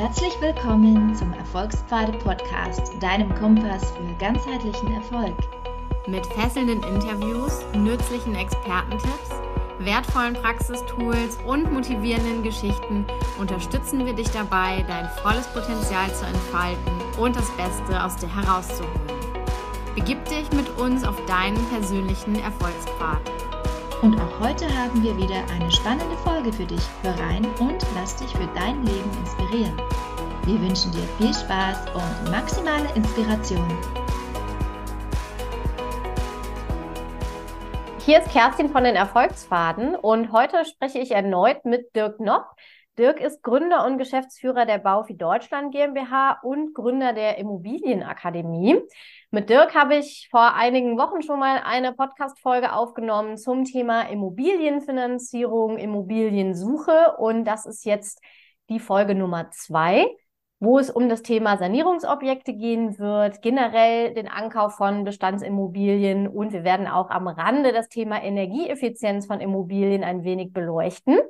Herzlich willkommen zum Erfolgspfade Podcast, deinem Kompass für ganzheitlichen Erfolg. Mit fesselnden Interviews, nützlichen Expertentipps, wertvollen Praxistools und motivierenden Geschichten unterstützen wir dich dabei, dein volles Potenzial zu entfalten und das Beste aus dir herauszuholen. Begib dich mit uns auf deinen persönlichen Erfolgspfad. Und auch heute haben wir wieder eine spannende Folge für dich. Hör rein und lass dich für dein Leben inspirieren. Wir wünschen dir viel Spaß und maximale Inspiration. Hier ist Kerstin von den Erfolgsfaden und heute spreche ich erneut mit Dirk Nopp. Dirk ist Gründer und Geschäftsführer der Baufi Deutschland GmbH und Gründer der Immobilienakademie. Mit Dirk habe ich vor einigen Wochen schon mal eine Podcast-Folge aufgenommen zum Thema Immobilienfinanzierung, Immobiliensuche und das ist jetzt die Folge Nummer zwei, wo es um das Thema Sanierungsobjekte gehen wird, generell den Ankauf von Bestandsimmobilien und wir werden auch am Rande das Thema Energieeffizienz von Immobilien ein wenig beleuchten.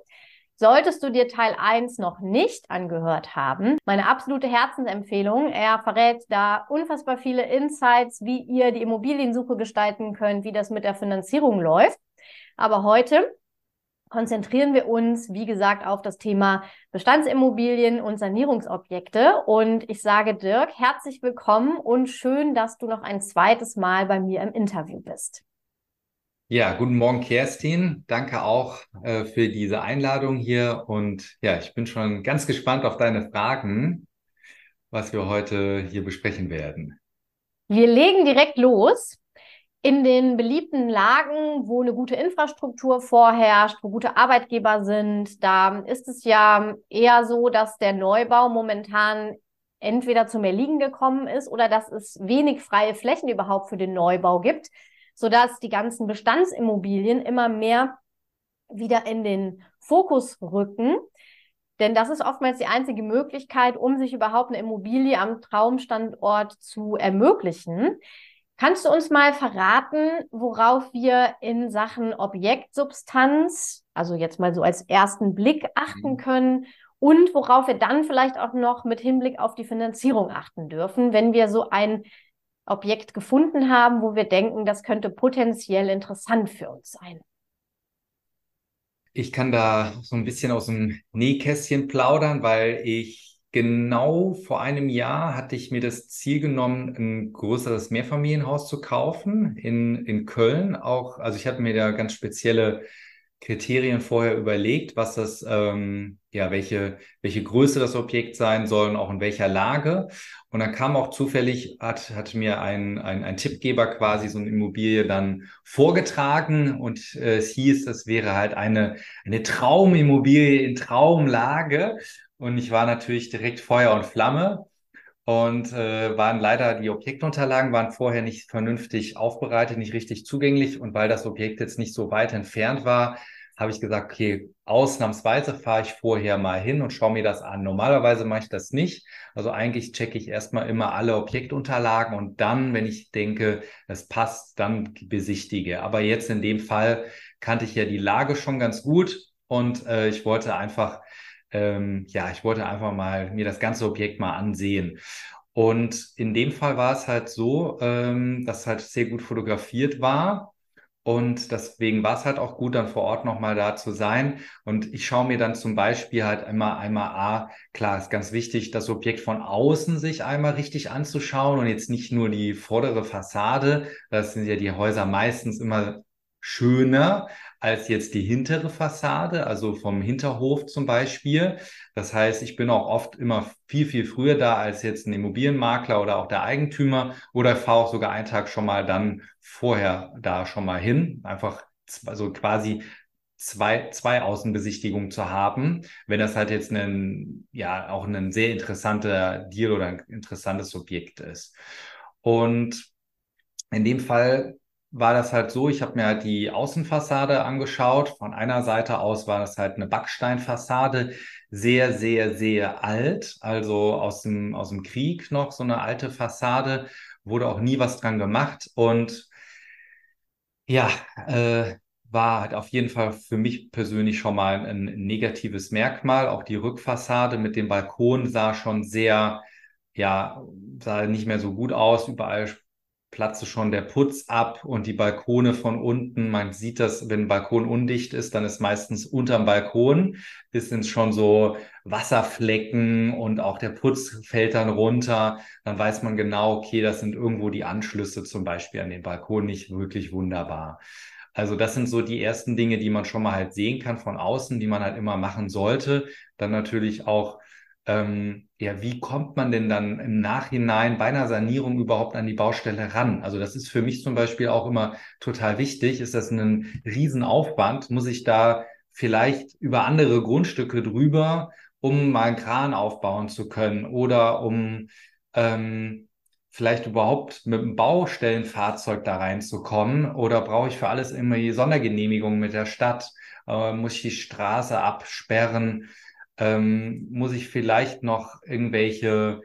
Solltest du dir Teil 1 noch nicht angehört haben, meine absolute Herzensempfehlung. Er verrät da unfassbar viele Insights, wie ihr die Immobiliensuche gestalten könnt, wie das mit der Finanzierung läuft. Aber heute konzentrieren wir uns, wie gesagt, auf das Thema Bestandsimmobilien und Sanierungsobjekte. Und ich sage Dirk, herzlich willkommen und schön, dass du noch ein zweites Mal bei mir im Interview bist. Ja, guten Morgen, Kerstin. Danke auch äh, für diese Einladung hier. Und ja, ich bin schon ganz gespannt auf deine Fragen, was wir heute hier besprechen werden. Wir legen direkt los. In den beliebten Lagen, wo eine gute Infrastruktur vorherrscht, wo gute Arbeitgeber sind, da ist es ja eher so, dass der Neubau momentan entweder zum Erliegen gekommen ist oder dass es wenig freie Flächen überhaupt für den Neubau gibt sodass die ganzen Bestandsimmobilien immer mehr wieder in den Fokus rücken. Denn das ist oftmals die einzige Möglichkeit, um sich überhaupt eine Immobilie am Traumstandort zu ermöglichen. Kannst du uns mal verraten, worauf wir in Sachen Objektsubstanz, also jetzt mal so als ersten Blick achten mhm. können und worauf wir dann vielleicht auch noch mit Hinblick auf die Finanzierung achten dürfen, wenn wir so ein Objekt gefunden haben, wo wir denken, das könnte potenziell interessant für uns sein. Ich kann da so ein bisschen aus dem Nähkästchen plaudern, weil ich genau vor einem Jahr hatte ich mir das Ziel genommen, ein größeres Mehrfamilienhaus zu kaufen in, in Köln. Auch, also ich hatte mir da ganz spezielle Kriterien vorher überlegt, was das, ähm, ja, welche, welche Größe das Objekt sein soll und auch in welcher Lage. Und dann kam auch zufällig, hat, hat mir ein, ein, ein Tippgeber quasi so eine Immobilie dann vorgetragen und äh, es hieß, das wäre halt eine, eine Traumimmobilie in Traumlage. Und ich war natürlich direkt Feuer und Flamme und äh, waren leider die Objektunterlagen waren vorher nicht vernünftig aufbereitet, nicht richtig zugänglich und weil das Objekt jetzt nicht so weit entfernt war, habe ich gesagt, okay, ausnahmsweise fahre ich vorher mal hin und schaue mir das an. Normalerweise mache ich das nicht. Also eigentlich checke ich erstmal immer alle Objektunterlagen und dann, wenn ich denke, es passt, dann besichtige. Aber jetzt in dem Fall kannte ich ja die Lage schon ganz gut und äh, ich wollte einfach ähm, ja, ich wollte einfach mal mir das ganze Objekt mal ansehen. Und in dem Fall war es halt so, ähm, dass halt sehr gut fotografiert war. Und deswegen war es halt auch gut, dann vor Ort nochmal da zu sein. Und ich schaue mir dann zum Beispiel halt immer einmal, ah, klar, ist ganz wichtig, das Objekt von außen sich einmal richtig anzuschauen und jetzt nicht nur die vordere Fassade. Das sind ja die Häuser meistens immer schöner als jetzt die hintere Fassade, also vom Hinterhof zum Beispiel. Das heißt, ich bin auch oft immer viel, viel früher da als jetzt ein Immobilienmakler oder auch der Eigentümer oder fahre auch sogar einen Tag schon mal dann vorher da schon mal hin. Einfach also quasi zwei, zwei Außenbesichtigungen zu haben, wenn das halt jetzt ein, ja, auch ein sehr interessanter Deal oder ein interessantes Objekt ist. Und in dem Fall war das halt so, ich habe mir halt die Außenfassade angeschaut. Von einer Seite aus war das halt eine Backsteinfassade, sehr, sehr, sehr alt, also aus dem, aus dem Krieg noch so eine alte Fassade, wurde auch nie was dran gemacht. Und ja, äh, war halt auf jeden Fall für mich persönlich schon mal ein negatives Merkmal. Auch die Rückfassade mit dem Balkon sah schon sehr, ja, sah nicht mehr so gut aus. Überall platzte schon der Putz ab und die Balkone von unten. Man sieht das, wenn ein Balkon undicht ist, dann ist meistens unterm Balkon, ist es schon so Wasserflecken und auch der Putz fällt dann runter. Dann weiß man genau, okay, das sind irgendwo die Anschlüsse zum Beispiel an den Balkon nicht wirklich wunderbar. Also das sind so die ersten Dinge, die man schon mal halt sehen kann von außen, die man halt immer machen sollte. Dann natürlich auch, ähm, ja, wie kommt man denn dann im Nachhinein bei einer Sanierung überhaupt an die Baustelle ran? Also das ist für mich zum Beispiel auch immer total wichtig. Ist das ein Riesenaufwand? Muss ich da vielleicht über andere Grundstücke drüber, um mal einen Kran aufbauen zu können oder um ähm, vielleicht überhaupt mit einem Baustellenfahrzeug da reinzukommen oder brauche ich für alles immer die Sondergenehmigung mit der Stadt? Äh, muss ich die Straße absperren? Ähm, muss ich vielleicht noch irgendwelche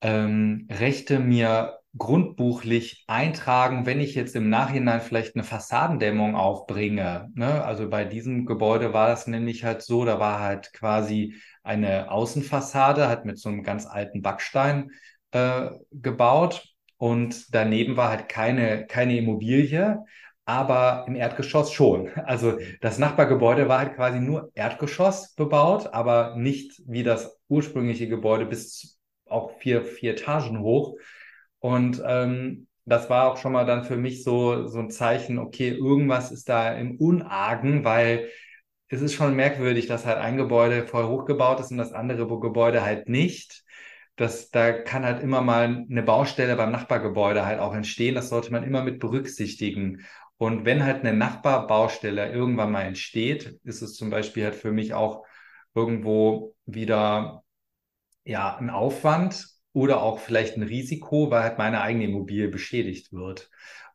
ähm, Rechte mir grundbuchlich eintragen, wenn ich jetzt im Nachhinein vielleicht eine Fassadendämmung aufbringe. Ne? Also bei diesem Gebäude war das nämlich halt so, da war halt quasi eine Außenfassade, halt mit so einem ganz alten Backstein äh, gebaut und daneben war halt keine, keine Immobilie, aber im Erdgeschoss schon. Also das Nachbargebäude war halt quasi nur Erdgeschoss bebaut, aber nicht wie das ursprüngliche Gebäude bis auch vier, vier Etagen hoch. Und ähm, das war auch schon mal dann für mich so, so ein Zeichen, okay, irgendwas ist da im Unargen, weil es ist schon merkwürdig, dass halt ein Gebäude voll hochgebaut ist und das andere Gebäude halt nicht dass da kann halt immer mal eine Baustelle beim Nachbargebäude halt auch entstehen. Das sollte man immer mit berücksichtigen. Und wenn halt eine Nachbarbaustelle irgendwann mal entsteht, ist es zum Beispiel halt für mich auch irgendwo wieder ja ein Aufwand oder auch vielleicht ein Risiko, weil halt meine eigene Immobilie beschädigt wird.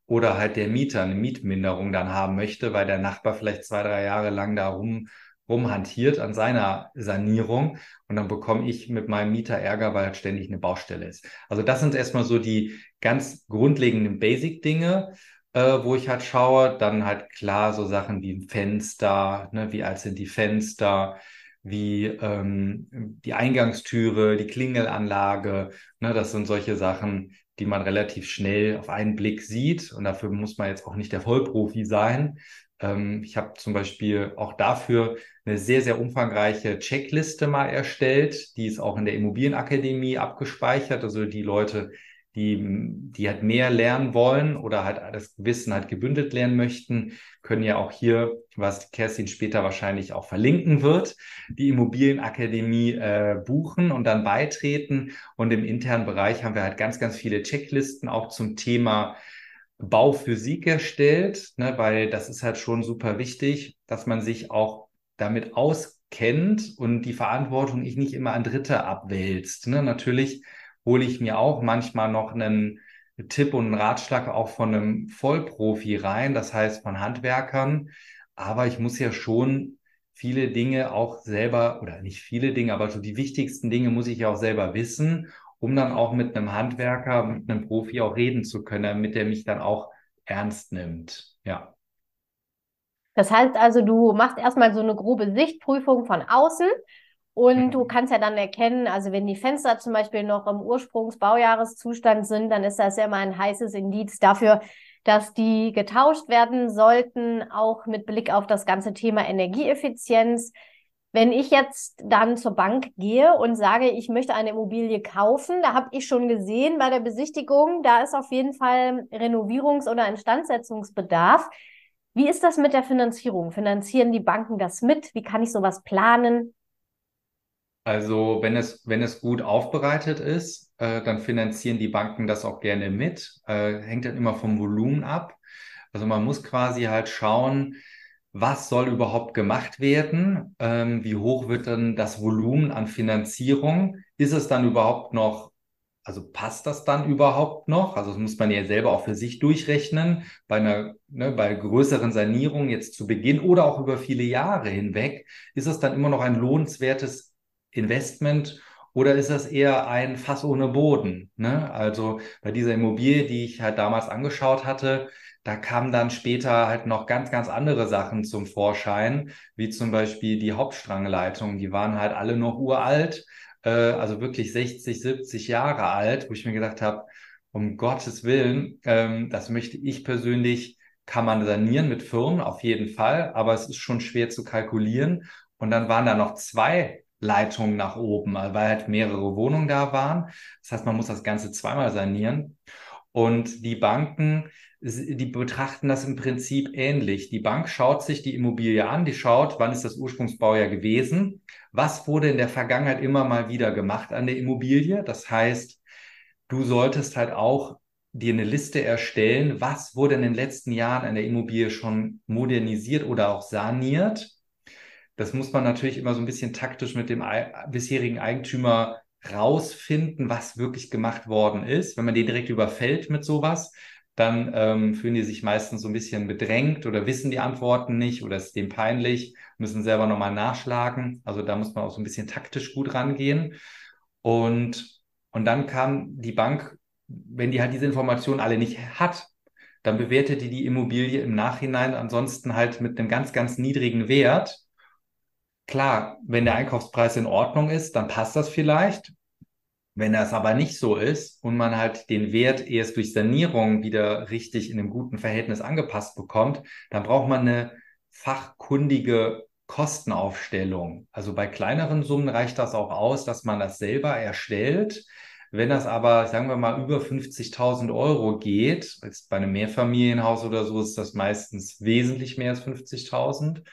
Oder halt der Mieter eine Mietminderung dann haben möchte, weil der Nachbar vielleicht zwei, drei Jahre lang da rum rumhantiert an seiner Sanierung und dann bekomme ich mit meinem Mieter Ärger, weil halt ständig eine Baustelle ist. Also das sind erstmal so die ganz grundlegenden Basic-Dinge, äh, wo ich halt schaue. Dann halt klar so Sachen wie Fenster, ne, wie alt sind die Fenster, wie ähm, die Eingangstüre, die Klingelanlage. Ne, das sind solche Sachen, die man relativ schnell auf einen Blick sieht. Und dafür muss man jetzt auch nicht der Vollprofi sein, ähm, ich habe zum Beispiel auch dafür eine sehr, sehr umfangreiche Checkliste mal erstellt. Die ist auch in der Immobilienakademie abgespeichert. Also die Leute, die, die halt mehr lernen wollen oder halt das Wissen halt gebündelt lernen möchten, können ja auch hier, was Kerstin später wahrscheinlich auch verlinken wird, die Immobilienakademie äh, buchen und dann beitreten. Und im internen Bereich haben wir halt ganz, ganz viele Checklisten auch zum Thema Bauphysik erstellt, ne, weil das ist halt schon super wichtig, dass man sich auch damit auskennt und die Verantwortung ich nicht immer an Dritte abwälzt. Ne. Natürlich hole ich mir auch manchmal noch einen Tipp und einen Ratschlag auch von einem Vollprofi rein, das heißt von Handwerkern. Aber ich muss ja schon viele Dinge auch selber, oder nicht viele Dinge, aber so die wichtigsten Dinge muss ich ja auch selber wissen um dann auch mit einem Handwerker, mit einem Profi auch reden zu können, damit er mich dann auch ernst nimmt. Ja. Das heißt also, du machst erstmal so eine grobe Sichtprüfung von außen und du kannst ja dann erkennen, also wenn die Fenster zum Beispiel noch im Ursprungsbaujahreszustand sind, dann ist das ja immer ein heißes Indiz dafür, dass die getauscht werden sollten, auch mit Blick auf das ganze Thema Energieeffizienz. Wenn ich jetzt dann zur Bank gehe und sage, ich möchte eine Immobilie kaufen, da habe ich schon gesehen bei der Besichtigung, da ist auf jeden Fall Renovierungs- oder Instandsetzungsbedarf. Wie ist das mit der Finanzierung? Finanzieren die Banken das mit? Wie kann ich sowas planen? Also wenn es, wenn es gut aufbereitet ist, äh, dann finanzieren die Banken das auch gerne mit. Äh, hängt dann immer vom Volumen ab. Also man muss quasi halt schauen, was soll überhaupt gemacht werden? Ähm, wie hoch wird dann das Volumen an Finanzierung? Ist es dann überhaupt noch, also passt das dann überhaupt noch? Also das muss man ja selber auch für sich durchrechnen. Bei einer, ne, bei größeren Sanierungen jetzt zu Beginn oder auch über viele Jahre hinweg, ist es dann immer noch ein lohnenswertes Investment oder ist das eher ein Fass ohne Boden? Ne? Also bei dieser Immobilie, die ich halt damals angeschaut hatte, da kamen dann später halt noch ganz, ganz andere Sachen zum Vorschein, wie zum Beispiel die Hauptstrangleitungen. Die waren halt alle noch uralt, äh, also wirklich 60, 70 Jahre alt, wo ich mir gedacht habe, um Gottes Willen, ähm, das möchte ich persönlich, kann man sanieren mit Firmen, auf jeden Fall, aber es ist schon schwer zu kalkulieren. Und dann waren da noch zwei Leitungen nach oben, weil halt mehrere Wohnungen da waren. Das heißt, man muss das Ganze zweimal sanieren. Und die Banken, die betrachten das im Prinzip ähnlich. Die Bank schaut sich die Immobilie an, die schaut, wann ist das Ursprungsbaujahr gewesen, was wurde in der Vergangenheit immer mal wieder gemacht an der Immobilie. Das heißt, du solltest halt auch dir eine Liste erstellen, was wurde in den letzten Jahren an der Immobilie schon modernisiert oder auch saniert. Das muss man natürlich immer so ein bisschen taktisch mit dem bisherigen Eigentümer rausfinden, was wirklich gemacht worden ist. Wenn man den direkt überfällt mit sowas, dann ähm, fühlen die sich meistens so ein bisschen bedrängt oder wissen die Antworten nicht oder ist dem peinlich, müssen selber nochmal nachschlagen. Also da muss man auch so ein bisschen taktisch gut rangehen. Und, und dann kam die Bank, wenn die halt diese Informationen alle nicht hat, dann bewertet die die Immobilie im Nachhinein ansonsten halt mit einem ganz, ganz niedrigen Wert. Klar, wenn der Einkaufspreis in Ordnung ist, dann passt das vielleicht. Wenn das aber nicht so ist und man halt den Wert erst durch Sanierung wieder richtig in einem guten Verhältnis angepasst bekommt, dann braucht man eine fachkundige Kostenaufstellung. Also bei kleineren Summen reicht das auch aus, dass man das selber erstellt. Wenn das aber, sagen wir mal, über 50.000 Euro geht, bei einem Mehrfamilienhaus oder so ist das meistens wesentlich mehr als 50.000,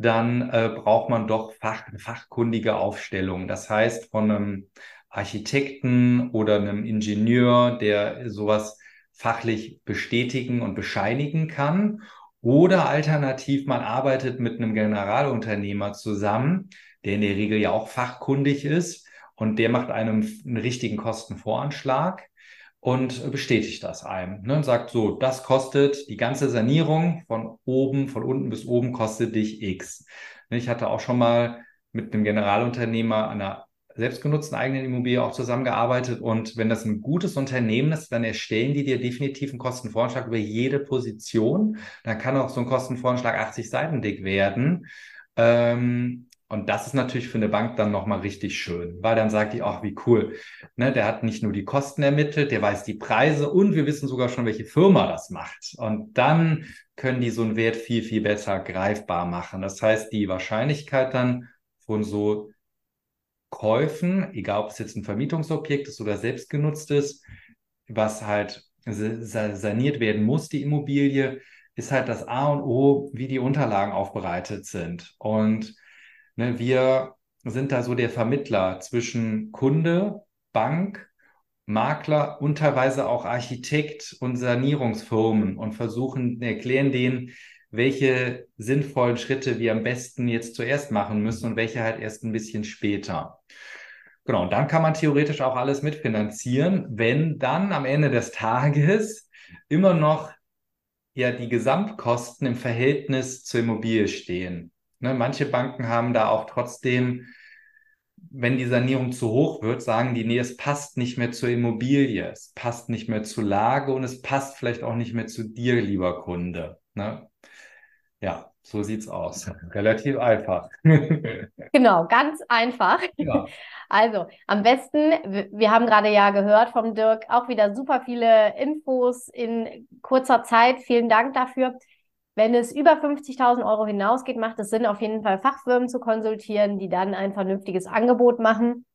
dann äh, braucht man doch Fach, fachkundige Aufstellung. Das heißt, von einem Architekten oder einem Ingenieur, der sowas fachlich bestätigen und bescheinigen kann. Oder alternativ, man arbeitet mit einem Generalunternehmer zusammen, der in der Regel ja auch fachkundig ist und der macht einem einen richtigen Kostenvoranschlag und bestätigt das einem ne, und sagt so, das kostet die ganze Sanierung von oben, von unten bis oben kostet dich X. Ich hatte auch schon mal mit einem Generalunternehmer einer selbstgenutzten eigenen Immobilie auch zusammengearbeitet. Und wenn das ein gutes Unternehmen ist, dann erstellen die dir definitiv einen Kostenvoranschlag über jede Position. Dann kann auch so ein Kostenvoranschlag 80 Seiten dick werden. Ähm, und das ist natürlich für eine Bank dann nochmal richtig schön, weil dann sagt die, ach, wie cool. Ne, der hat nicht nur die Kosten ermittelt, der weiß die Preise und wir wissen sogar schon, welche Firma das macht. Und dann können die so einen Wert viel, viel besser greifbar machen. Das heißt, die Wahrscheinlichkeit dann von so Käufen, egal ob es jetzt ein Vermietungsobjekt ist oder selbstgenutzt ist, was halt saniert werden muss, die Immobilie, ist halt das A und O, wie die Unterlagen aufbereitet sind. Und ne, wir sind da so der Vermittler zwischen Kunde, Bank, Makler und teilweise auch Architekt und Sanierungsfirmen und versuchen, erklären denen, welche sinnvollen Schritte wir am besten jetzt zuerst machen müssen und welche halt erst ein bisschen später. Genau, und dann kann man theoretisch auch alles mitfinanzieren, wenn dann am Ende des Tages immer noch ja die Gesamtkosten im Verhältnis zur Immobilie stehen. Ne, manche Banken haben da auch trotzdem, wenn die Sanierung zu hoch wird, sagen die, nee, es passt nicht mehr zur Immobilie, es passt nicht mehr zur Lage und es passt vielleicht auch nicht mehr zu dir, lieber Kunde. Ne? Ja, so sieht's aus. Relativ einfach. genau, ganz einfach. Ja. Also, am besten, wir haben gerade ja gehört vom Dirk, auch wieder super viele Infos in kurzer Zeit. Vielen Dank dafür. Wenn es über 50.000 Euro hinausgeht, macht es Sinn, auf jeden Fall Fachfirmen zu konsultieren, die dann ein vernünftiges Angebot machen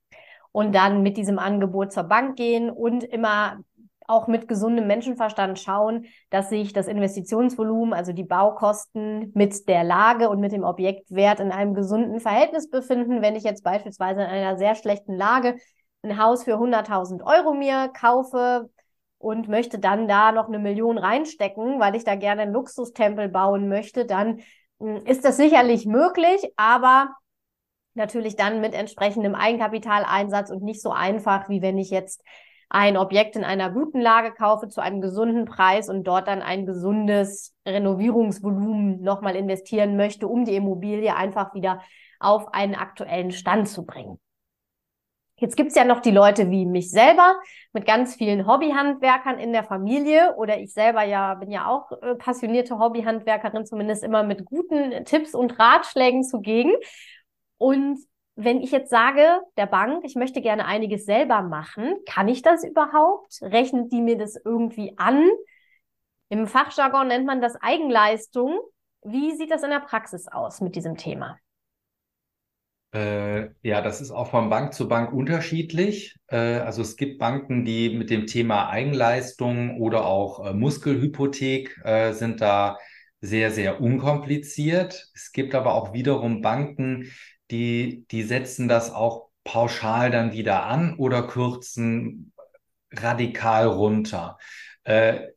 und dann mit diesem Angebot zur Bank gehen und immer auch mit gesundem Menschenverstand schauen, dass sich das Investitionsvolumen, also die Baukosten mit der Lage und mit dem Objektwert in einem gesunden Verhältnis befinden. Wenn ich jetzt beispielsweise in einer sehr schlechten Lage ein Haus für 100.000 Euro mir kaufe und möchte dann da noch eine Million reinstecken, weil ich da gerne einen Luxustempel bauen möchte, dann hm, ist das sicherlich möglich, aber natürlich dann mit entsprechendem Eigenkapitaleinsatz und nicht so einfach, wie wenn ich jetzt ein Objekt in einer guten Lage kaufe zu einem gesunden Preis und dort dann ein gesundes Renovierungsvolumen nochmal investieren möchte, um die Immobilie einfach wieder auf einen aktuellen Stand zu bringen. Jetzt gibt es ja noch die Leute wie mich selber mit ganz vielen Hobbyhandwerkern in der Familie oder ich selber ja bin ja auch äh, passionierte Hobbyhandwerkerin, zumindest immer mit guten Tipps und Ratschlägen zugegen. Und wenn ich jetzt sage, der Bank, ich möchte gerne einiges selber machen, kann ich das überhaupt? Rechnet die mir das irgendwie an? Im Fachjargon nennt man das Eigenleistung. Wie sieht das in der Praxis aus mit diesem Thema? Äh, ja, das ist auch von Bank zu Bank unterschiedlich. Äh, also es gibt Banken, die mit dem Thema Eigenleistung oder auch äh, Muskelhypothek äh, sind da sehr, sehr unkompliziert. Es gibt aber auch wiederum Banken, die, die setzen das auch pauschal dann wieder an oder kürzen radikal runter. Äh,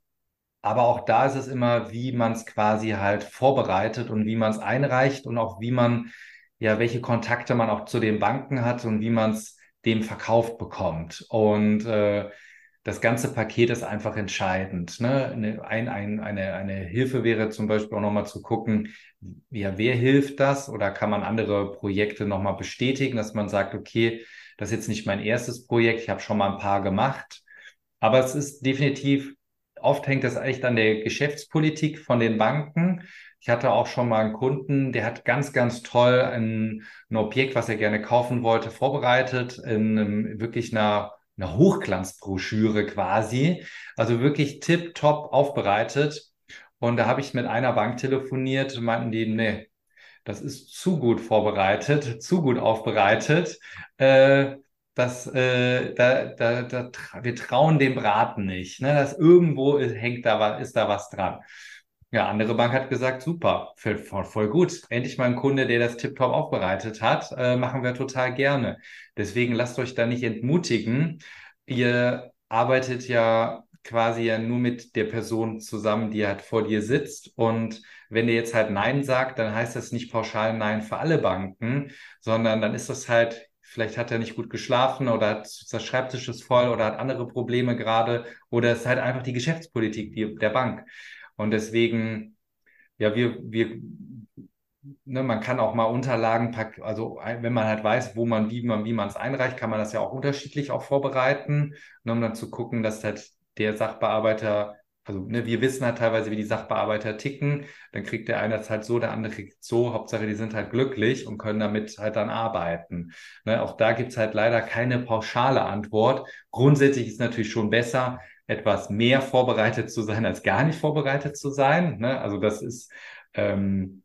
aber auch da ist es immer, wie man es quasi halt vorbereitet und wie man es einreicht und auch wie man, ja, welche Kontakte man auch zu den Banken hat und wie man es dem verkauft bekommt. Und äh, das ganze Paket ist einfach entscheidend. Ne? Eine, ein, ein, eine, eine Hilfe wäre zum Beispiel auch nochmal zu gucken, ja, wer hilft das oder kann man andere Projekte nochmal bestätigen, dass man sagt, okay, das ist jetzt nicht mein erstes Projekt, ich habe schon mal ein paar gemacht. Aber es ist definitiv, oft hängt das echt an der Geschäftspolitik von den Banken. Ich hatte auch schon mal einen Kunden, der hat ganz, ganz toll ein, ein Objekt, was er gerne kaufen wollte, vorbereitet in einem, wirklich einer eine Hochglanzbroschüre quasi. Also wirklich tipptopp aufbereitet. Und da habe ich mit einer Bank telefoniert meinten die, nee, das ist zu gut vorbereitet, zu gut aufbereitet. Äh, das, äh, da, da, da, wir trauen dem Braten nicht. Ne? Dass irgendwo hängt da, ist da was dran. Ja, andere Bank hat gesagt, super, voll, voll gut. Endlich mal ein Kunde, der das tiptop aufbereitet hat, äh, machen wir total gerne. Deswegen lasst euch da nicht entmutigen. Ihr arbeitet ja quasi ja nur mit der Person zusammen, die halt vor dir sitzt. Und wenn ihr jetzt halt Nein sagt, dann heißt das nicht pauschal Nein für alle Banken, sondern dann ist das halt, vielleicht hat er nicht gut geschlafen oder hat, das Schreibtisch ist voll oder hat andere Probleme gerade oder es ist halt einfach die Geschäftspolitik der Bank. Und deswegen, ja, wir, wir, ne, man kann auch mal Unterlagen packen, also wenn man halt weiß, wo man, wie man, wie man es einreicht, kann man das ja auch unterschiedlich auch vorbereiten, ne, um dann zu gucken, dass halt der Sachbearbeiter, also ne, wir wissen halt teilweise, wie die Sachbearbeiter ticken, dann kriegt der eine das halt so, der andere kriegt so, Hauptsache die sind halt glücklich und können damit halt dann arbeiten. Ne, auch da gibt es halt leider keine pauschale Antwort. Grundsätzlich ist natürlich schon besser, etwas mehr vorbereitet zu sein, als gar nicht vorbereitet zu sein. Ne? Also das ist, ähm,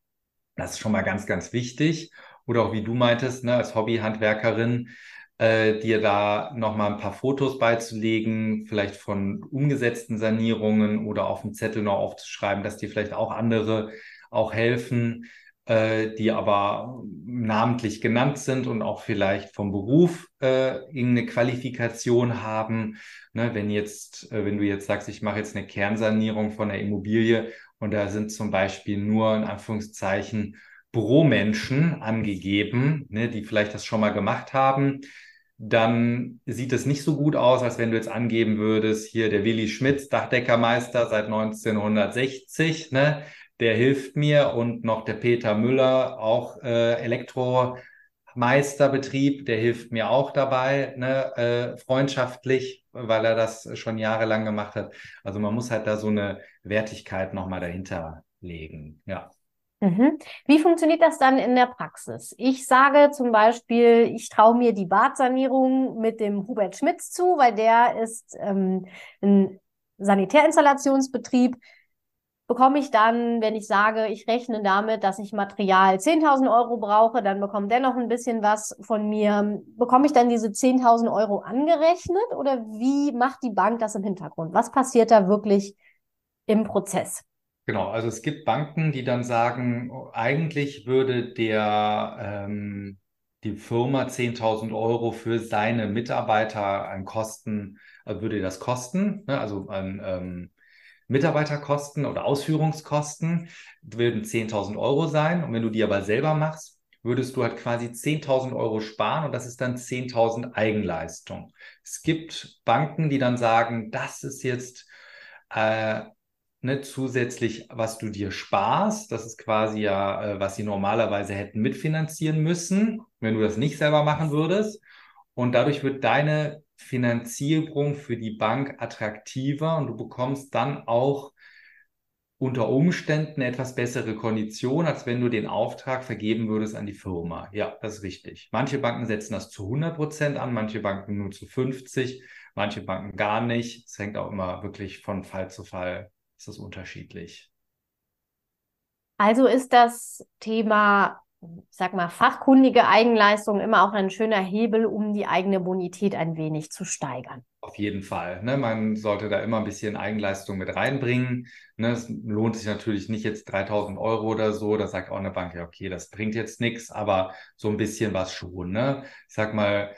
das ist schon mal ganz, ganz wichtig. Oder auch wie du meintest, ne, als Hobbyhandwerkerin, äh, dir da nochmal ein paar Fotos beizulegen, vielleicht von umgesetzten Sanierungen oder auf dem Zettel noch aufzuschreiben, dass dir vielleicht auch andere auch helfen, äh, die aber namentlich genannt sind und auch vielleicht vom Beruf äh, irgendeine Qualifikation haben. Ne, wenn jetzt, äh, wenn du jetzt sagst, ich mache jetzt eine Kernsanierung von der Immobilie und da sind zum Beispiel nur in Anführungszeichen Büromenschen angegeben, ne, die vielleicht das schon mal gemacht haben, dann sieht es nicht so gut aus, als wenn du jetzt angeben würdest, hier der Willi Schmitz, Dachdeckermeister seit 1960, ne? Der hilft mir und noch der Peter Müller, auch äh, Elektromeisterbetrieb, der hilft mir auch dabei, ne, äh, freundschaftlich, weil er das schon jahrelang gemacht hat. Also man muss halt da so eine Wertigkeit nochmal dahinter legen, ja. Mhm. Wie funktioniert das dann in der Praxis? Ich sage zum Beispiel, ich traue mir die Badsanierung mit dem Hubert Schmitz zu, weil der ist ähm, ein Sanitärinstallationsbetrieb bekomme ich dann, wenn ich sage, ich rechne damit, dass ich Material 10.000 Euro brauche, dann bekommt der noch ein bisschen was von mir. Bekomme ich dann diese 10.000 Euro angerechnet oder wie macht die Bank das im Hintergrund? Was passiert da wirklich im Prozess? Genau, also es gibt Banken, die dann sagen, eigentlich würde der ähm, die Firma 10.000 Euro für seine Mitarbeiter an Kosten, äh, würde das kosten, ne? also an ähm, Mitarbeiterkosten oder Ausführungskosten würden 10.000 Euro sein. Und wenn du die aber selber machst, würdest du halt quasi 10.000 Euro sparen und das ist dann 10.000 Eigenleistung. Es gibt Banken, die dann sagen, das ist jetzt äh, ne, zusätzlich, was du dir sparst. Das ist quasi ja, äh, was sie normalerweise hätten mitfinanzieren müssen, wenn du das nicht selber machen würdest. und dadurch wird deine Finanzierung für die Bank attraktiver und du bekommst dann auch unter Umständen etwas bessere Konditionen, als wenn du den Auftrag vergeben würdest an die Firma. Ja, das ist richtig. Manche Banken setzen das zu 100 Prozent an, manche Banken nur zu 50, manche Banken gar nicht. Es hängt auch immer wirklich von Fall zu Fall, ist das unterschiedlich. Also ist das Thema sag mal, fachkundige Eigenleistung immer auch ein schöner Hebel, um die eigene Bonität ein wenig zu steigern. Auf jeden Fall. Ne? Man sollte da immer ein bisschen Eigenleistung mit reinbringen. Ne? Es lohnt sich natürlich nicht jetzt 3000 Euro oder so. Da sagt auch eine Bank, ja, okay, das bringt jetzt nichts, aber so ein bisschen was schon. Ne? Ich sag mal,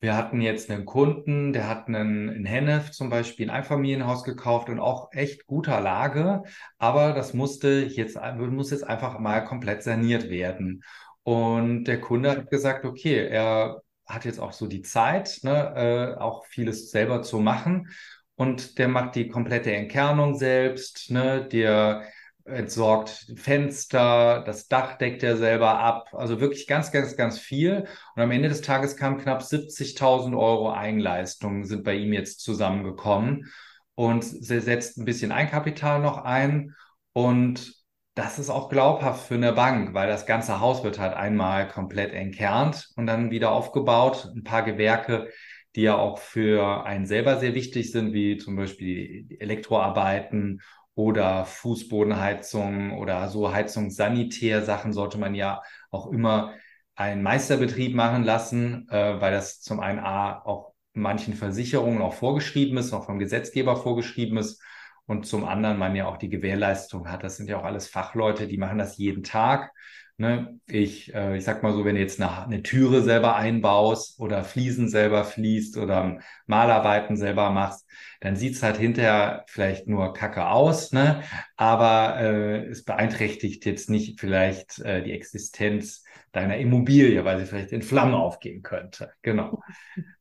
wir hatten jetzt einen Kunden, der hat einen, in Hennef zum Beispiel ein Einfamilienhaus gekauft und auch echt guter Lage, aber das musste jetzt, muss jetzt einfach mal komplett saniert werden. Und der Kunde hat gesagt, okay, er hat jetzt auch so die Zeit, ne, äh, auch vieles selber zu machen. Und der macht die komplette Entkernung selbst, ne, der entsorgt Fenster, das Dach deckt er selber ab. Also wirklich ganz, ganz, ganz viel. Und am Ende des Tages kamen knapp 70.000 Euro Eigenleistungen sind bei ihm jetzt zusammengekommen. Und er setzt ein bisschen Einkapital noch ein. Und das ist auch glaubhaft für eine Bank, weil das ganze Haus wird halt einmal komplett entkernt und dann wieder aufgebaut. Ein paar Gewerke, die ja auch für einen selber sehr wichtig sind, wie zum Beispiel Elektroarbeiten oder Fußbodenheizung oder so Heizungssanitär-Sachen sollte man ja auch immer einen Meisterbetrieb machen lassen, äh, weil das zum einen A auch manchen Versicherungen auch vorgeschrieben ist, auch vom Gesetzgeber vorgeschrieben ist und zum anderen man ja auch die Gewährleistung hat. Das sind ja auch alles Fachleute, die machen das jeden Tag Ne? Ich, äh, ich sag mal so, wenn du jetzt eine, eine Türe selber einbaust oder Fliesen selber fließt oder Malarbeiten selber machst, dann sieht's halt hinterher vielleicht nur kacke aus, ne? aber äh, es beeinträchtigt jetzt nicht vielleicht äh, die Existenz deiner Immobilie, weil sie vielleicht in Flammen aufgehen könnte. Genau.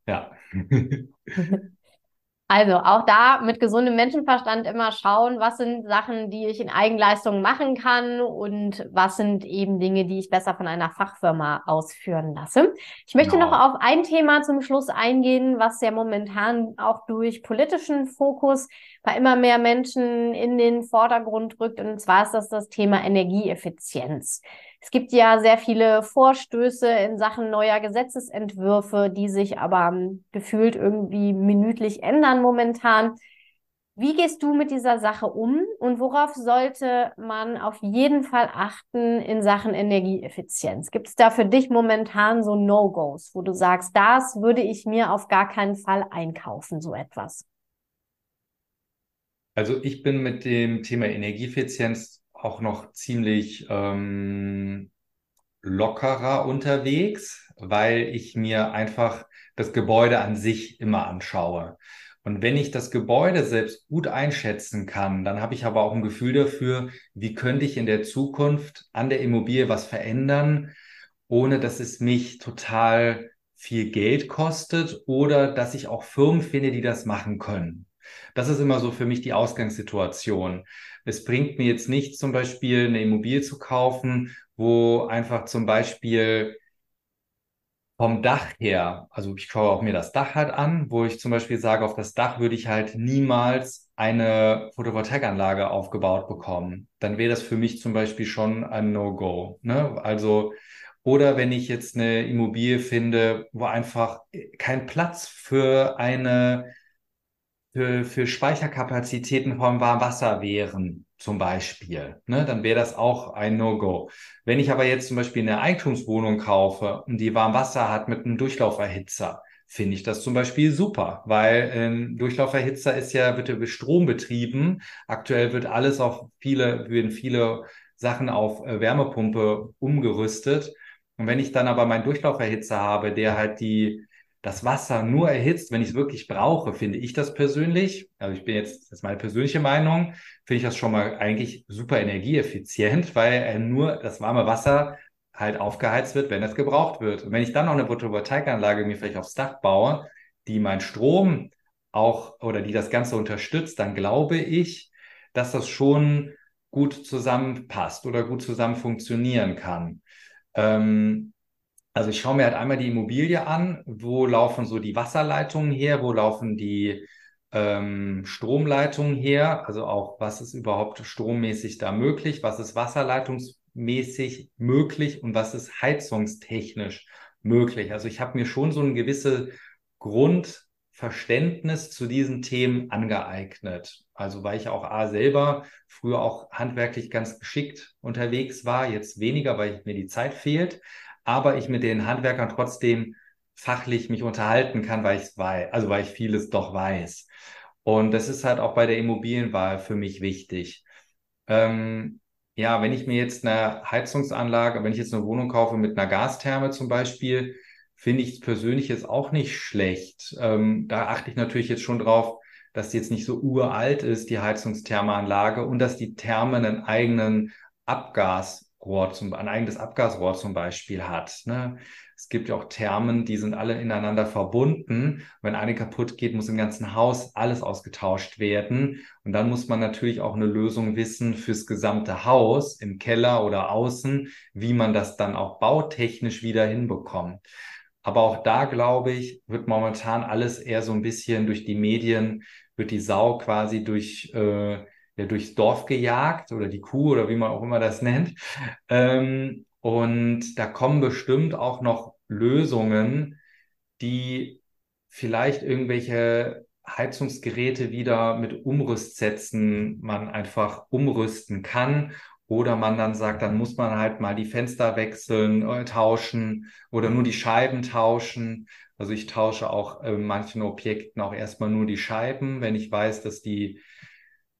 Ja. Also auch da mit gesundem Menschenverstand immer schauen, was sind Sachen, die ich in Eigenleistung machen kann und was sind eben Dinge, die ich besser von einer Fachfirma ausführen lasse. Ich möchte genau. noch auf ein Thema zum Schluss eingehen, was ja momentan auch durch politischen Fokus bei immer mehr Menschen in den Vordergrund rückt. Und zwar ist das das Thema Energieeffizienz. Es gibt ja sehr viele Vorstöße in Sachen neuer Gesetzesentwürfe, die sich aber um, gefühlt irgendwie minütlich ändern momentan. Wie gehst du mit dieser Sache um und worauf sollte man auf jeden Fall achten in Sachen Energieeffizienz? Gibt es da für dich momentan so No-Gos, wo du sagst, das würde ich mir auf gar keinen Fall einkaufen, so etwas? Also ich bin mit dem Thema Energieeffizienz auch noch ziemlich ähm, lockerer unterwegs, weil ich mir einfach das Gebäude an sich immer anschaue. Und wenn ich das Gebäude selbst gut einschätzen kann, dann habe ich aber auch ein Gefühl dafür, wie könnte ich in der Zukunft an der Immobilie was verändern, ohne dass es mich total viel Geld kostet oder dass ich auch Firmen finde, die das machen können. Das ist immer so für mich die Ausgangssituation. Es bringt mir jetzt nicht zum Beispiel eine Immobilie zu kaufen, wo einfach zum Beispiel vom Dach her, also ich schaue auch mir das Dach halt an, wo ich zum Beispiel sage, auf das Dach würde ich halt niemals eine Photovoltaikanlage aufgebaut bekommen. Dann wäre das für mich zum Beispiel schon ein No-Go. Ne? Also, oder wenn ich jetzt eine Immobilie finde, wo einfach kein Platz für eine für, für Speicherkapazitäten vom Warmwasser wären, zum Beispiel, ne, dann wäre das auch ein No-Go. Wenn ich aber jetzt zum Beispiel eine Eigentumswohnung kaufe und die Warmwasser hat mit einem Durchlauferhitzer, finde ich das zum Beispiel super, weil ein Durchlauferhitzer ist ja bitte über Strom betrieben. Aktuell wird alles auf viele, werden viele Sachen auf äh, Wärmepumpe umgerüstet. Und wenn ich dann aber meinen Durchlauferhitzer habe, der halt die das Wasser nur erhitzt, wenn ich es wirklich brauche, finde ich das persönlich, also ich bin jetzt, das ist meine persönliche Meinung, finde ich das schon mal eigentlich super energieeffizient, weil er nur das warme Wasser halt aufgeheizt wird, wenn es gebraucht wird. Und wenn ich dann noch eine Photovoltaikanlage mir vielleicht aufs Dach baue, die mein Strom auch oder die das Ganze unterstützt, dann glaube ich, dass das schon gut zusammenpasst oder gut zusammen funktionieren kann. Ähm, Also ich schaue mir halt einmal die Immobilie an, wo laufen so die Wasserleitungen her, wo laufen die ähm, Stromleitungen her, also auch was ist überhaupt strommäßig da möglich, was ist wasserleitungsmäßig möglich? Und was ist heizungstechnisch möglich. Also ich habe mir schon so ein gewisse Grundverständnis zu diesen Themen angeeignet. Also weil ich auch A selber früher auch handwerklich ganz geschickt unterwegs war, jetzt weniger, weil mir die Zeit fehlt aber ich mit den Handwerkern trotzdem fachlich mich unterhalten kann, weil ich weiß, also weil ich vieles doch weiß. Und das ist halt auch bei der Immobilienwahl für mich wichtig. Ähm, ja, wenn ich mir jetzt eine Heizungsanlage, wenn ich jetzt eine Wohnung kaufe mit einer Gastherme zum Beispiel, finde ich es persönlich jetzt auch nicht schlecht. Ähm, da achte ich natürlich jetzt schon drauf, dass die jetzt nicht so uralt ist, die Heizungsthermeanlage, und dass die Therme einen eigenen Abgas Rohr zum, ein eigenes Abgasrohr zum Beispiel hat. Ne? Es gibt ja auch Thermen, die sind alle ineinander verbunden. Wenn eine kaputt geht, muss im ganzen Haus alles ausgetauscht werden. Und dann muss man natürlich auch eine Lösung wissen fürs gesamte Haus, im Keller oder außen, wie man das dann auch bautechnisch wieder hinbekommt. Aber auch da, glaube ich, wird momentan alles eher so ein bisschen durch die Medien, wird die Sau quasi durch äh, ja, durchs Dorf gejagt oder die Kuh oder wie man auch immer das nennt. Ähm, und da kommen bestimmt auch noch Lösungen, die vielleicht irgendwelche Heizungsgeräte wieder mit Umrüstsätzen man einfach umrüsten kann. Oder man dann sagt, dann muss man halt mal die Fenster wechseln, äh, tauschen oder nur die Scheiben tauschen. Also ich tausche auch äh, manchen Objekten auch erstmal nur die Scheiben, wenn ich weiß, dass die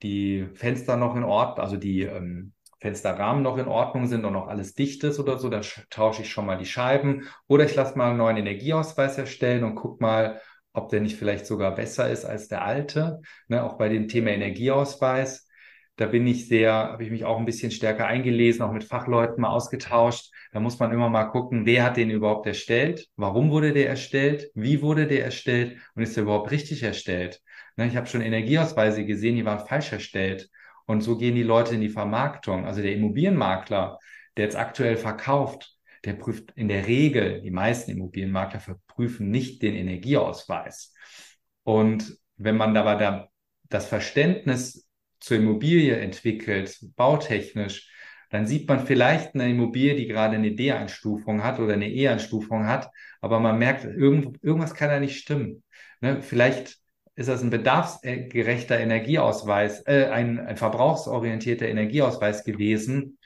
die Fenster noch in Ordnung, also die ähm, Fensterrahmen noch in Ordnung sind und noch alles dicht ist oder so, dann tausche ich schon mal die Scheiben. Oder ich lasse mal einen neuen Energieausweis erstellen und gucke mal, ob der nicht vielleicht sogar besser ist als der alte. Ne, auch bei dem Thema Energieausweis. Da bin ich sehr, habe ich mich auch ein bisschen stärker eingelesen, auch mit Fachleuten mal ausgetauscht. Da muss man immer mal gucken, wer hat den überhaupt erstellt? Warum wurde der erstellt? Wie wurde der erstellt? Und ist der überhaupt richtig erstellt? Ne, ich habe schon Energieausweise gesehen, die waren falsch erstellt. Und so gehen die Leute in die Vermarktung. Also der Immobilienmakler, der jetzt aktuell verkauft, der prüft in der Regel, die meisten Immobilienmakler verprüfen nicht den Energieausweis. Und wenn man dabei da das Verständnis zur Immobilie entwickelt, bautechnisch, dann sieht man vielleicht eine Immobilie, die gerade eine D-Einstufung hat oder eine E-Einstufung hat, aber man merkt, irgend, irgendwas kann da nicht stimmen. Ne? Vielleicht ist das ein bedarfsgerechter Energieausweis, äh, ein, ein verbrauchsorientierter Energieausweis gewesen.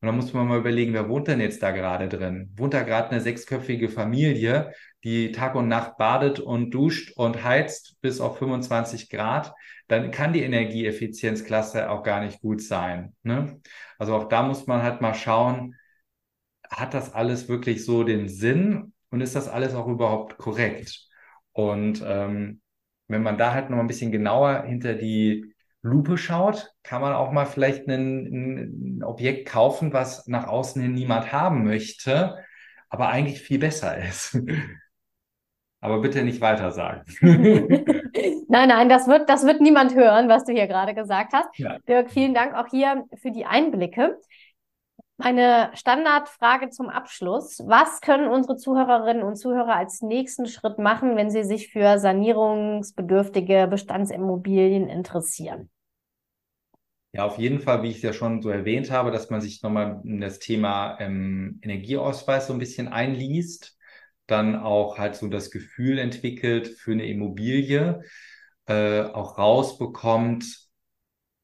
Und da muss man mal überlegen, wer wohnt denn jetzt da gerade drin? Wohnt da gerade eine sechsköpfige Familie, die Tag und Nacht badet und duscht und heizt bis auf 25 Grad? Dann kann die Energieeffizienzklasse auch gar nicht gut sein. Ne? Also auch da muss man halt mal schauen, hat das alles wirklich so den Sinn und ist das alles auch überhaupt korrekt? Und ähm, wenn man da halt noch ein bisschen genauer hinter die Lupe schaut, kann man auch mal vielleicht ein, ein Objekt kaufen, was nach außen hin niemand haben möchte, aber eigentlich viel besser ist. Aber bitte nicht weiter sagen. nein, nein, das wird, das wird niemand hören, was du hier gerade gesagt hast. Ja. Dirk, vielen Dank auch hier für die Einblicke. Meine Standardfrage zum Abschluss. Was können unsere Zuhörerinnen und Zuhörer als nächsten Schritt machen, wenn sie sich für sanierungsbedürftige Bestandsimmobilien interessieren? Ja, auf jeden Fall, wie ich es ja schon so erwähnt habe, dass man sich nochmal in das Thema ähm, Energieausweis so ein bisschen einliest, dann auch halt so das Gefühl entwickelt für eine Immobilie, äh, auch rausbekommt,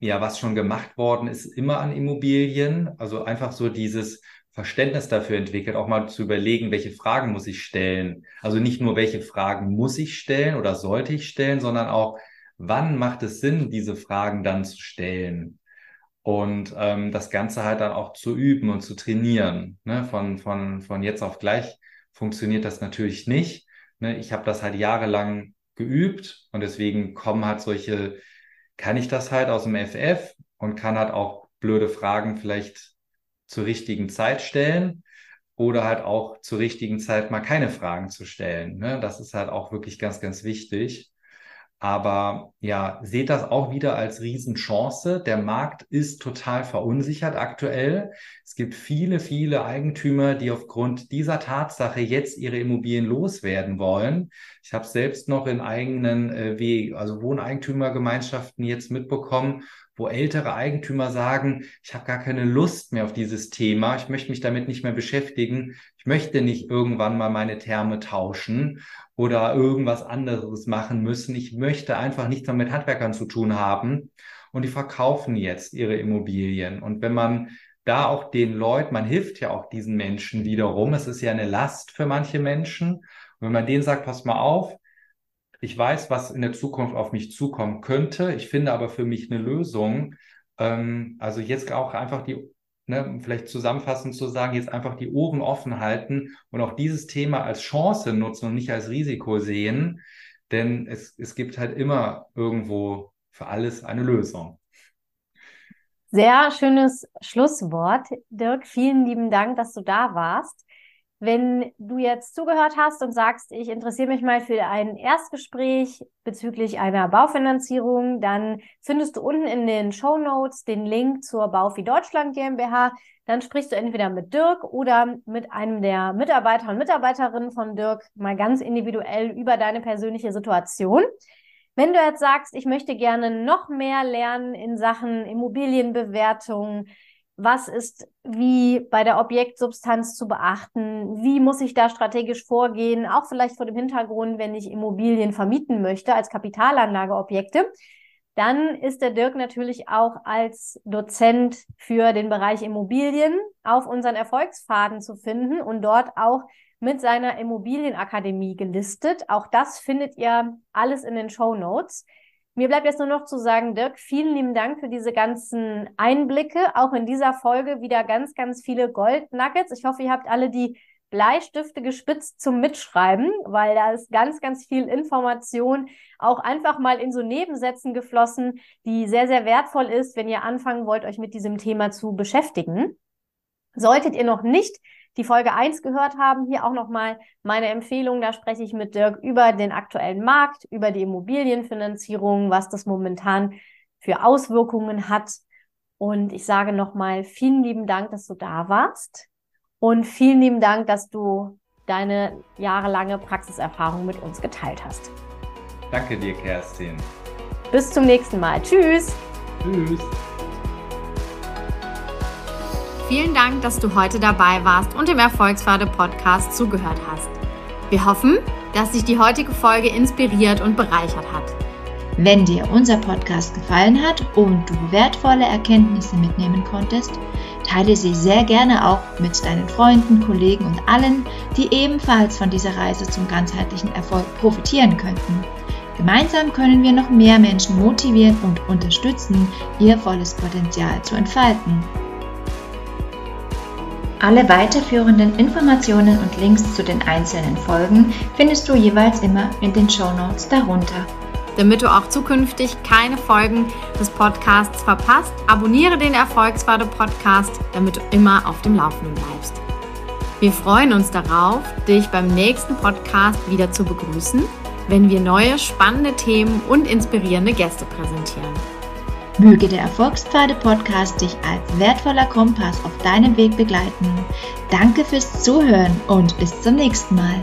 ja, was schon gemacht worden ist, immer an Immobilien. Also einfach so dieses Verständnis dafür entwickelt, auch mal zu überlegen, welche Fragen muss ich stellen. Also nicht nur, welche Fragen muss ich stellen oder sollte ich stellen, sondern auch, wann macht es Sinn, diese Fragen dann zu stellen? Und ähm, das Ganze halt dann auch zu üben und zu trainieren. Ne? Von, von, von jetzt auf gleich funktioniert das natürlich nicht. Ne? Ich habe das halt jahrelang geübt und deswegen kommen halt solche kann ich das halt aus dem FF und kann halt auch blöde Fragen vielleicht zur richtigen Zeit stellen oder halt auch zur richtigen Zeit mal keine Fragen zu stellen. Ne? Das ist halt auch wirklich ganz, ganz wichtig. Aber ja, seht das auch wieder als Riesenchance. Der Markt ist total verunsichert aktuell. Es gibt viele, viele Eigentümer, die aufgrund dieser Tatsache jetzt ihre Immobilien loswerden wollen. Ich habe selbst noch in eigenen äh, also Wohneigentümergemeinschaften jetzt mitbekommen, wo ältere Eigentümer sagen, ich habe gar keine Lust mehr auf dieses Thema, ich möchte mich damit nicht mehr beschäftigen, ich möchte nicht irgendwann mal meine Therme tauschen oder irgendwas anderes machen müssen. Ich möchte einfach nichts mehr mit Handwerkern zu tun haben. Und die verkaufen jetzt ihre Immobilien. Und wenn man da auch den Leuten, man hilft ja auch diesen Menschen wiederum, es ist ja eine Last für manche Menschen. Und wenn man denen sagt, pass mal auf, ich weiß, was in der Zukunft auf mich zukommen könnte. Ich finde aber für mich eine Lösung. Ähm, also jetzt auch einfach die, ne, vielleicht zusammenfassend zu sagen, jetzt einfach die Ohren offen halten und auch dieses Thema als Chance nutzen und nicht als Risiko sehen. Denn es, es gibt halt immer irgendwo für alles eine Lösung. Sehr schönes Schlusswort. Dirk, vielen lieben Dank, dass du da warst. Wenn du jetzt zugehört hast und sagst, ich interessiere mich mal für ein Erstgespräch bezüglich einer Baufinanzierung, dann findest du unten in den Show Notes den Link zur Baufi Deutschland GmbH. Dann sprichst du entweder mit Dirk oder mit einem der Mitarbeiter und Mitarbeiterinnen von Dirk mal ganz individuell über deine persönliche Situation. Wenn du jetzt sagst, ich möchte gerne noch mehr lernen in Sachen Immobilienbewertung, was ist wie bei der Objektsubstanz zu beachten, wie muss ich da strategisch vorgehen, auch vielleicht vor dem Hintergrund, wenn ich Immobilien vermieten möchte als Kapitalanlageobjekte, dann ist der Dirk natürlich auch als Dozent für den Bereich Immobilien auf unseren Erfolgspfaden zu finden und dort auch mit seiner Immobilienakademie gelistet. Auch das findet ihr alles in den Show Notes. Mir bleibt jetzt nur noch zu sagen, Dirk, vielen lieben Dank für diese ganzen Einblicke. Auch in dieser Folge wieder ganz, ganz viele Gold-Nuggets. Ich hoffe, ihr habt alle die Bleistifte gespitzt zum Mitschreiben, weil da ist ganz, ganz viel Information auch einfach mal in so Nebensätzen geflossen, die sehr, sehr wertvoll ist, wenn ihr anfangen wollt, euch mit diesem Thema zu beschäftigen. Solltet ihr noch nicht die Folge 1 gehört haben, hier auch nochmal meine Empfehlung. Da spreche ich mit Dirk über den aktuellen Markt, über die Immobilienfinanzierung, was das momentan für Auswirkungen hat. Und ich sage nochmal vielen lieben Dank, dass du da warst. Und vielen lieben Dank, dass du deine jahrelange Praxiserfahrung mit uns geteilt hast. Danke dir, Kerstin. Bis zum nächsten Mal. Tschüss. Tschüss. Vielen Dank, dass du heute dabei warst und dem Erfolgspfade Podcast zugehört hast. Wir hoffen, dass dich die heutige Folge inspiriert und bereichert hat. Wenn dir unser Podcast gefallen hat und du wertvolle Erkenntnisse mitnehmen konntest, teile sie sehr gerne auch mit deinen Freunden, Kollegen und allen, die ebenfalls von dieser Reise zum ganzheitlichen Erfolg profitieren könnten. Gemeinsam können wir noch mehr Menschen motivieren und unterstützen, ihr volles Potenzial zu entfalten. Alle weiterführenden Informationen und Links zu den einzelnen Folgen findest du jeweils immer in den Show Notes darunter. Damit du auch zukünftig keine Folgen des Podcasts verpasst, abonniere den Erfolgsfade Podcast, damit du immer auf dem Laufenden bleibst. Wir freuen uns darauf, dich beim nächsten Podcast wieder zu begrüßen, wenn wir neue spannende Themen und inspirierende Gäste präsentieren. Möge der Erfolgspfade Podcast dich als wertvoller Kompass auf deinem Weg begleiten. Danke fürs Zuhören und bis zum nächsten Mal.